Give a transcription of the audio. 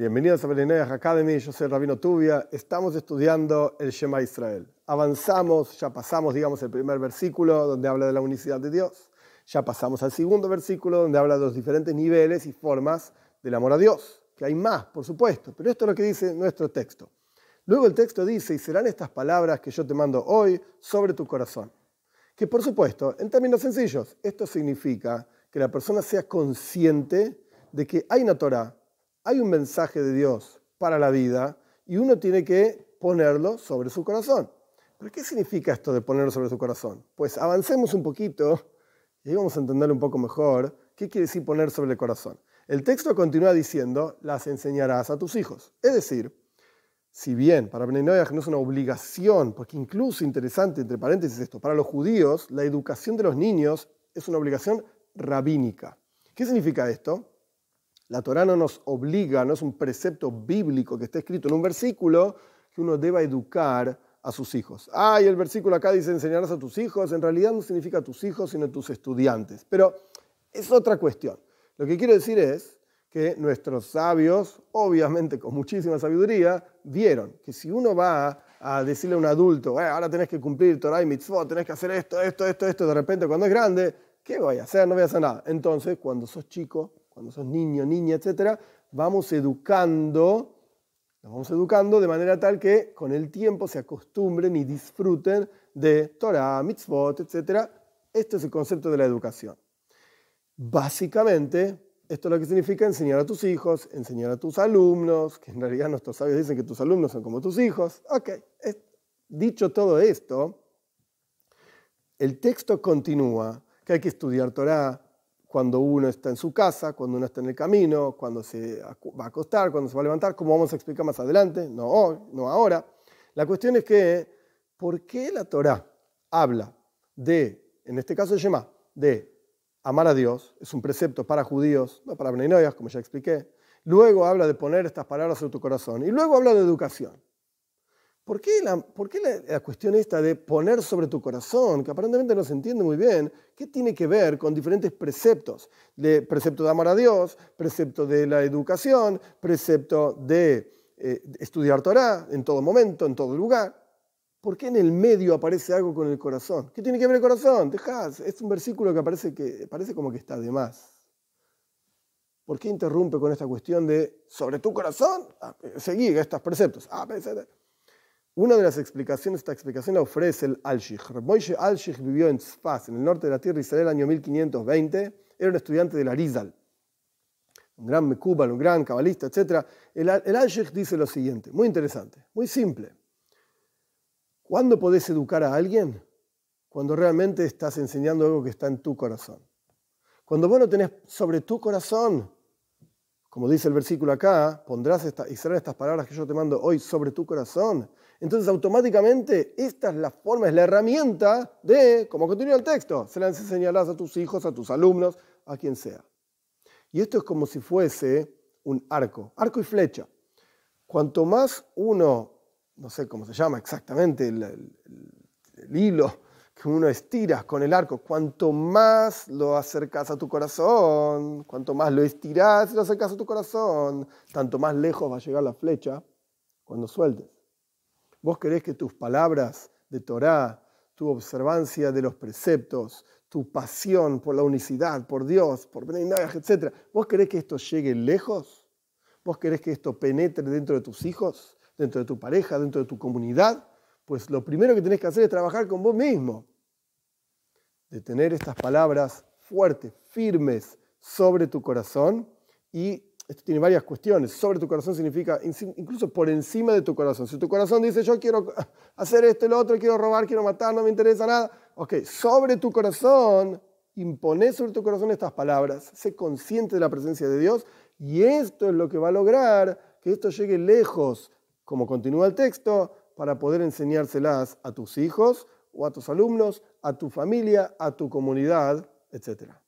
Bienvenidos a Belineas Academy, yo soy Rabino Tubia. Estamos estudiando el Shema Israel. Avanzamos, ya pasamos, digamos, el primer versículo donde habla de la unicidad de Dios. Ya pasamos al segundo versículo donde habla de los diferentes niveles y formas del amor a Dios. Que hay más, por supuesto, pero esto es lo que dice nuestro texto. Luego el texto dice, y serán estas palabras que yo te mando hoy sobre tu corazón. Que por supuesto, en términos sencillos, esto significa que la persona sea consciente de que hay una Torah, hay un mensaje de Dios para la vida y uno tiene que ponerlo sobre su corazón. ¿Pero qué significa esto de ponerlo sobre su corazón? Pues avancemos un poquito y vamos a entender un poco mejor qué quiere decir poner sobre el corazón. El texto continúa diciendo, las enseñarás a tus hijos. Es decir, si bien para Bnei no es una obligación, porque incluso interesante, entre paréntesis esto, para los judíos la educación de los niños es una obligación rabínica. ¿Qué significa esto? La Torah no nos obliga, no es un precepto bíblico que está escrito en un versículo que uno deba educar a sus hijos. Ah, el versículo acá dice enseñarás a tus hijos. En realidad no significa tus hijos, sino tus estudiantes. Pero es otra cuestión. Lo que quiero decir es que nuestros sabios, obviamente con muchísima sabiduría, vieron que si uno va a decirle a un adulto, eh, ahora tenés que cumplir Torah y mitzvot, tenés que hacer esto, esto, esto, esto, de repente cuando es grande, ¿qué voy a hacer? No voy a hacer nada. Entonces, cuando sos chico, cuando sos niño, niña, etcétera, vamos educando, vamos educando de manera tal que con el tiempo se acostumbren y disfruten de Torah, mitzvot, etcétera. Este es el concepto de la educación. Básicamente, esto es lo que significa enseñar a tus hijos, enseñar a tus alumnos, que en realidad nuestros sabios dicen que tus alumnos son como tus hijos. Ok, dicho todo esto, el texto continúa que hay que estudiar Torah, cuando uno está en su casa, cuando uno está en el camino, cuando se va a acostar, cuando se va a levantar, como vamos a explicar más adelante, no hoy, no ahora. La cuestión es que, ¿por qué la Torah habla de, en este caso Shema, de amar a Dios? Es un precepto para judíos, no para Bnei como ya expliqué. Luego habla de poner estas palabras en tu corazón. Y luego habla de educación. ¿Por qué, la, cuestión esta de poner sobre tu corazón, que aparentemente no se entiende muy bien, qué tiene que ver con diferentes preceptos? De precepto de amar a Dios, precepto de la educación, precepto de eh, estudiar Torah en todo momento, en todo lugar. ¿Por qué en el medio aparece algo con el corazón? ¿Qué tiene que ver el corazón? Dejás, es un versículo que parece, como que está de más. ¿Por qué interrumpe con esta cuestión de sobre tu corazón? Ah, seguí estos preceptos. Ah, una de las explicaciones, esta explicación la ofrece el Al-Shikh. Moishe Al-Shikh vivió en Tzfaz, en el norte de la tierra Israel, el año 1520. Era un estudiante de la Rizal, un gran mekubal, un gran cabalista, etc. El, el Al-Shikh dice lo siguiente, muy interesante, muy simple. ¿Cuándo podés educar a alguien? Cuando realmente estás enseñando algo que está en tu corazón. Cuando vos no tenés sobre tu corazón, como dice el versículo acá, pondrás esta, y serán estas palabras que yo te mando hoy sobre tu corazón. Entonces automáticamente esta es la forma, es la herramienta de, como continúa el texto, se las enseñarás a tus hijos, a tus alumnos, a quien sea. Y esto es como si fuese un arco, arco y flecha. Cuanto más uno, no sé cómo se llama exactamente, el, hilo que uno estira con el arco, cuanto más lo acercas a tu corazón, cuanto más lo estiras y lo acercas a tu corazón, tanto más lejos va a llegar la flecha cuando sueltes. Vos querés que tus palabras de Torah, tu observancia de los preceptos, tu pasión por la unicidad, por Dios, por Bnei etc. ¿Vos querés que esto llegue lejos? ¿Vos querés que esto penetre dentro de tus hijos, dentro de tu pareja, dentro de tu comunidad? Pues lo primero que tenés que hacer es trabajar con vos mismo. De tener estas palabras fuertes, firmes sobre tu corazón y esto tiene varias cuestiones. Sobre tu corazón significa incluso por encima de tu corazón. Si tu corazón dice yo quiero hacer esto lo otro, quiero robar, quiero matar, no me interesa nada. Ok, sobre tu corazón, impone sobre tu corazón estas palabras. Sé consciente de la presencia de Dios y esto es lo que va a lograr que esto llegue lejos, como continúa el texto, para poder enseñárselas a tus hijos o a tus alumnos, a tu familia, a tu comunidad, etcétera.